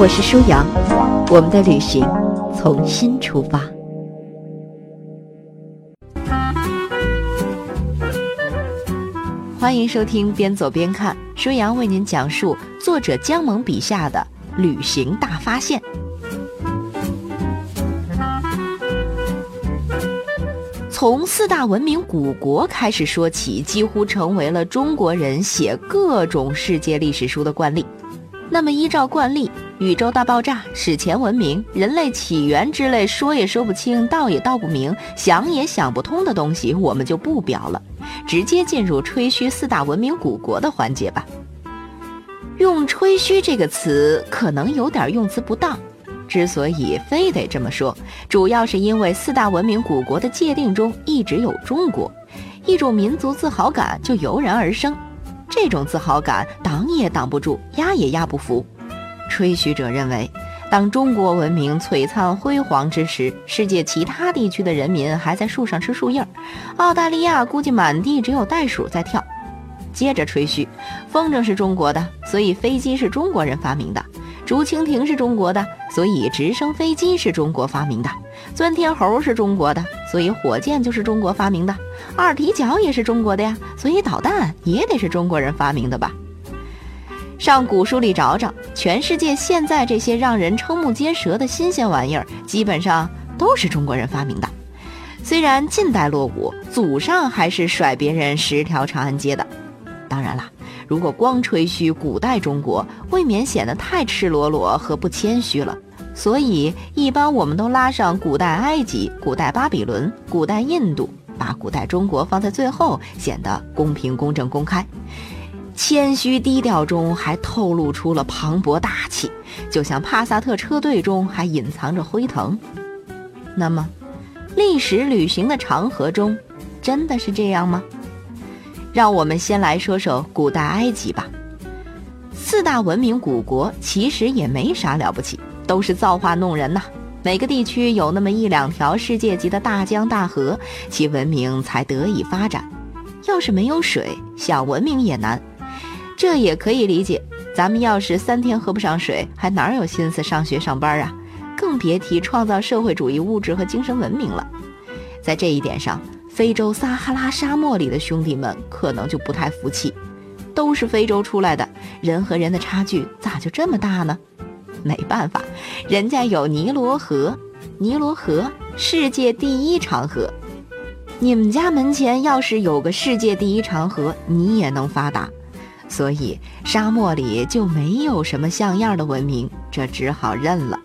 我是舒阳，我们的旅行从新出发。欢迎收听边走边看，舒阳为您讲述作者姜萌笔下的旅行大发现。从四大文明古国开始说起，几乎成为了中国人写各种世界历史书的惯例。那么，依照惯例，宇宙大爆炸、史前文明、人类起源之类说也说不清、道也道不明、想也想不通的东西，我们就不表了，直接进入吹嘘四大文明古国的环节吧。用“吹嘘”这个词可能有点用词不当，之所以非得这么说，主要是因为四大文明古国的界定中一直有中国，一种民族自豪感就油然而生。这种自豪感挡也挡不住，压也压不服。吹嘘者认为，当中国文明璀璨辉煌之时，世界其他地区的人民还在树上吃树叶儿，澳大利亚估计满地只有袋鼠在跳。接着吹嘘，风筝是中国的，所以飞机是中国人发明的；竹蜻蜓是中国的，所以直升飞机是中国发明的；钻天猴是中国的，所以火箭就是中国发明的；二踢脚也是中国的呀，所以导弹也得是中国人发明的吧？上古书里找找，全世界现在这些让人瞠目结舌的新鲜玩意儿，基本上都是中国人发明的。虽然近代落伍，祖上还是甩别人十条长安街的。当然啦，如果光吹嘘古代中国，未免显得太赤裸裸和不谦虚了。所以，一般我们都拉上古代埃及、古代巴比伦、古代印度，把古代中国放在最后，显得公平、公正、公开。谦虚低调中还透露出了磅礴大气，就像帕萨特车队中还隐藏着辉腾。那么，历史旅行的长河中，真的是这样吗？让我们先来说说古代埃及吧。四大文明古国其实也没啥了不起，都是造化弄人呐。每个地区有那么一两条世界级的大江大河，其文明才得以发展。要是没有水，想文明也难。这也可以理解，咱们要是三天喝不上水，还哪有心思上学上班啊？更别提创造社会主义物质和精神文明了。在这一点上。非洲撒哈拉沙漠里的兄弟们可能就不太服气，都是非洲出来的，人和人的差距咋就这么大呢？没办法，人家有尼罗河，尼罗河世界第一长河。你们家门前要是有个世界第一长河，你也能发达。所以沙漠里就没有什么像样的文明，这只好认了。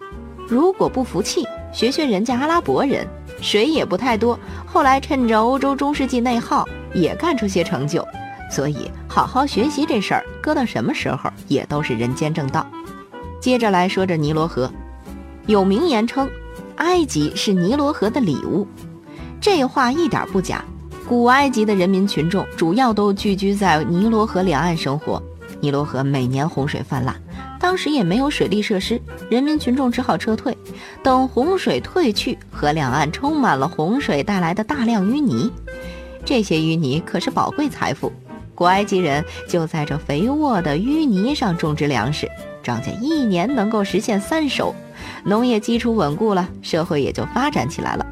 如果不服气，学学人家阿拉伯人。水也不太多，后来趁着欧洲中世纪内耗，也干出些成就。所以好好学习这事儿，搁到什么时候也都是人间正道。接着来说这尼罗河，有名言称，埃及是尼罗河的礼物。这话一点不假。古埃及的人民群众主要都聚居在尼罗河两岸生活，尼罗河每年洪水泛滥。当时也没有水利设施，人民群众只好撤退。等洪水退去，河两岸充满了洪水带来的大量淤泥。这些淤泥可是宝贵财富，古埃及人就在这肥沃的淤泥上种植粮食，庄稼一年能够实现三收，农业基础稳固了，社会也就发展起来了。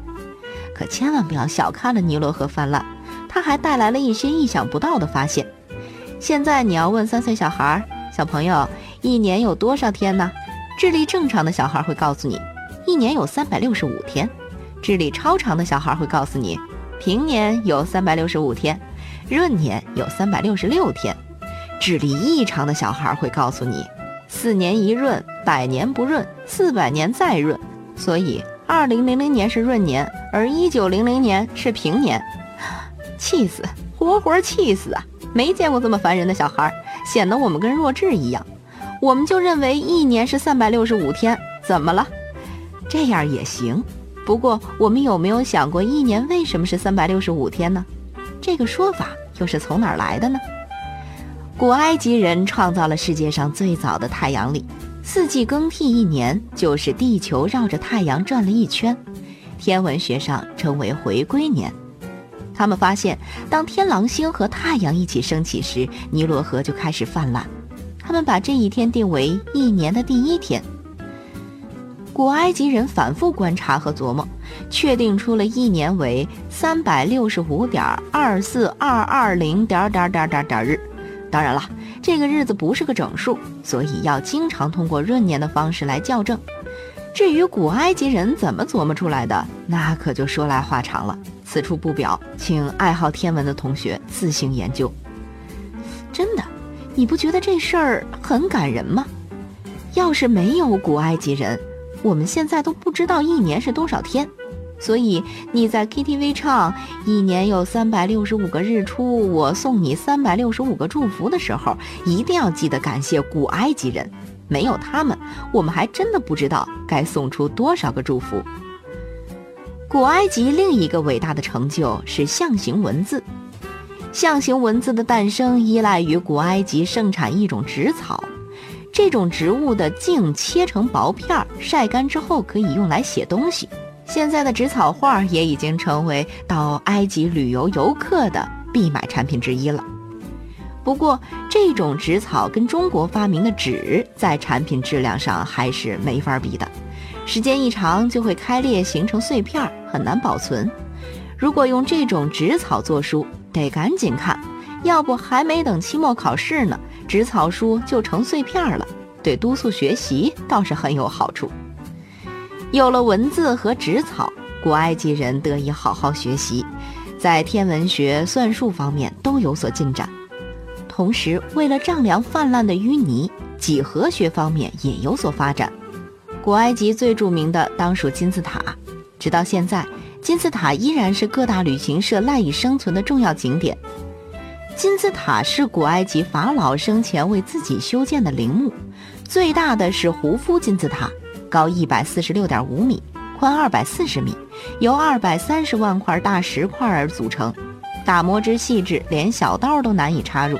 可千万不要小看了尼罗河泛滥，它还带来了一些意想不到的发现。现在你要问三岁小孩儿，小朋友。一年有多少天呢？智力正常的小孩会告诉你，一年有三百六十五天；智力超常的小孩会告诉你，平年有三百六十五天，闰年有三百六十六天；智力异常的小孩会告诉你，四年一闰，百年不闰，四百年再闰。所以，二零零零年是闰年，而一九零零年是平年。气死，活活气死啊！没见过这么烦人的小孩，显得我们跟弱智一样。我们就认为一年是三百六十五天，怎么了？这样也行。不过，我们有没有想过，一年为什么是三百六十五天呢？这个说法又是从哪儿来的呢？古埃及人创造了世界上最早的太阳历，四季更替一年就是地球绕着太阳转了一圈，天文学上称为回归年。他们发现，当天狼星和太阳一起升起时，尼罗河就开始泛滥。他们把这一天定为一年的第一天。古埃及人反复观察和琢磨，确定出了一年为三百六十五点二四二二零点点点点点日。当然了，这个日子不是个整数，所以要经常通过闰年的方式来校正。至于古埃及人怎么琢磨出来的，那可就说来话长了，此处不表，请爱好天文的同学自行研究。真的，你不觉得这事儿很感人吗？要是没有古埃及人，我们现在都不知道一年是多少天。所以你在 KTV 唱“一年有三百六十五个日出，我送你三百六十五个祝福”的时候，一定要记得感谢古埃及人。没有他们，我们还真的不知道该送出多少个祝福。古埃及另一个伟大的成就是象形文字。象形文字的诞生依赖于古埃及盛产一种植草，这种植物的茎切成薄片，晒干之后可以用来写东西。现在的纸草画也已经成为到埃及旅游游客的必买产品之一了。不过，这种纸草跟中国发明的纸在产品质量上还是没法比的，时间一长就会开裂形成碎片，很难保存。如果用这种纸草做书，得赶紧看，要不还没等期末考试呢，纸草书就成碎片了，对督促学习倒是很有好处。有了文字和纸草，古埃及人得以好好学习，在天文学、算术方面都有所进展。同时，为了丈量泛滥的淤泥，几何学方面也有所发展。古埃及最著名的当属金字塔，直到现在，金字塔依然是各大旅行社赖以生存的重要景点。金字塔是古埃及法老生前为自己修建的陵墓，最大的是胡夫金字塔。高一百四十六点五米，宽二百四十米，由二百三十万块大石块而组成，打磨之细致，连小刀都难以插入。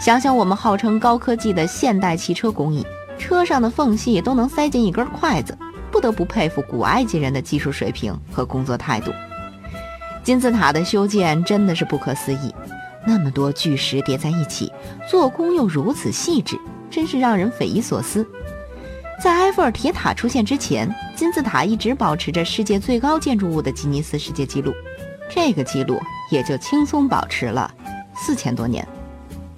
想想我们号称高科技的现代汽车工艺，车上的缝隙都能塞进一根筷子，不得不佩服古埃及人的技术水平和工作态度。金字塔的修建真的是不可思议，那么多巨石叠在一起，做工又如此细致，真是让人匪夷所思。在埃菲尔铁塔出现之前，金字塔一直保持着世界最高建筑物的吉尼斯世界纪录，这个纪录也就轻松保持了四千多年。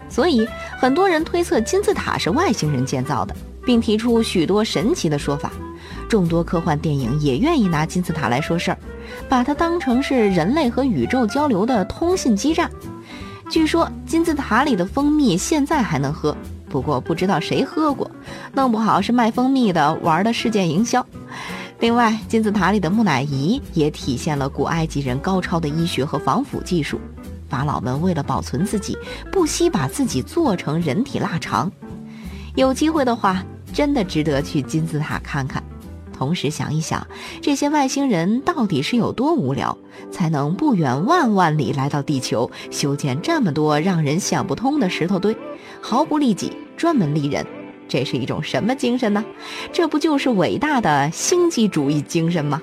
所以，很多人推测金字塔是外星人建造的，并提出许多神奇的说法。众多科幻电影也愿意拿金字塔来说事儿，把它当成是人类和宇宙交流的通信基站。据说金字塔里的蜂蜜现在还能喝。不过不知道谁喝过，弄不好是卖蜂蜜的玩的事件营销。另外，金字塔里的木乃伊也体现了古埃及人高超的医学和防腐技术。法老们为了保存自己，不惜把自己做成人体腊肠。有机会的话，真的值得去金字塔看看。同时想一想，这些外星人到底是有多无聊，才能不远万万里来到地球，修建这么多让人想不通的石头堆，毫不利己，专门利人？这是一种什么精神呢？这不就是伟大的星际主义精神吗？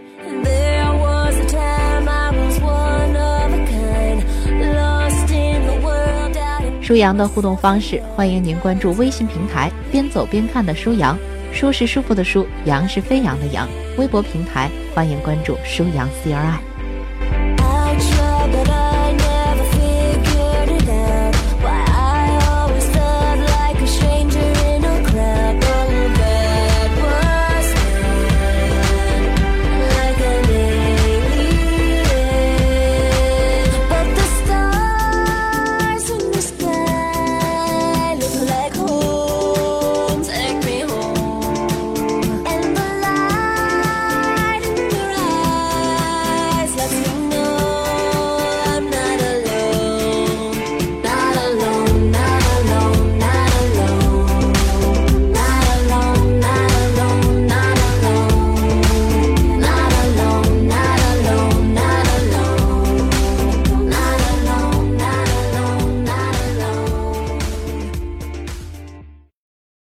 舒阳的互动方式，欢迎您关注微信平台“边走边看”的舒阳。舒是舒服的舒，阳是飞扬的扬。微博平台欢迎关注舒阳 C R I。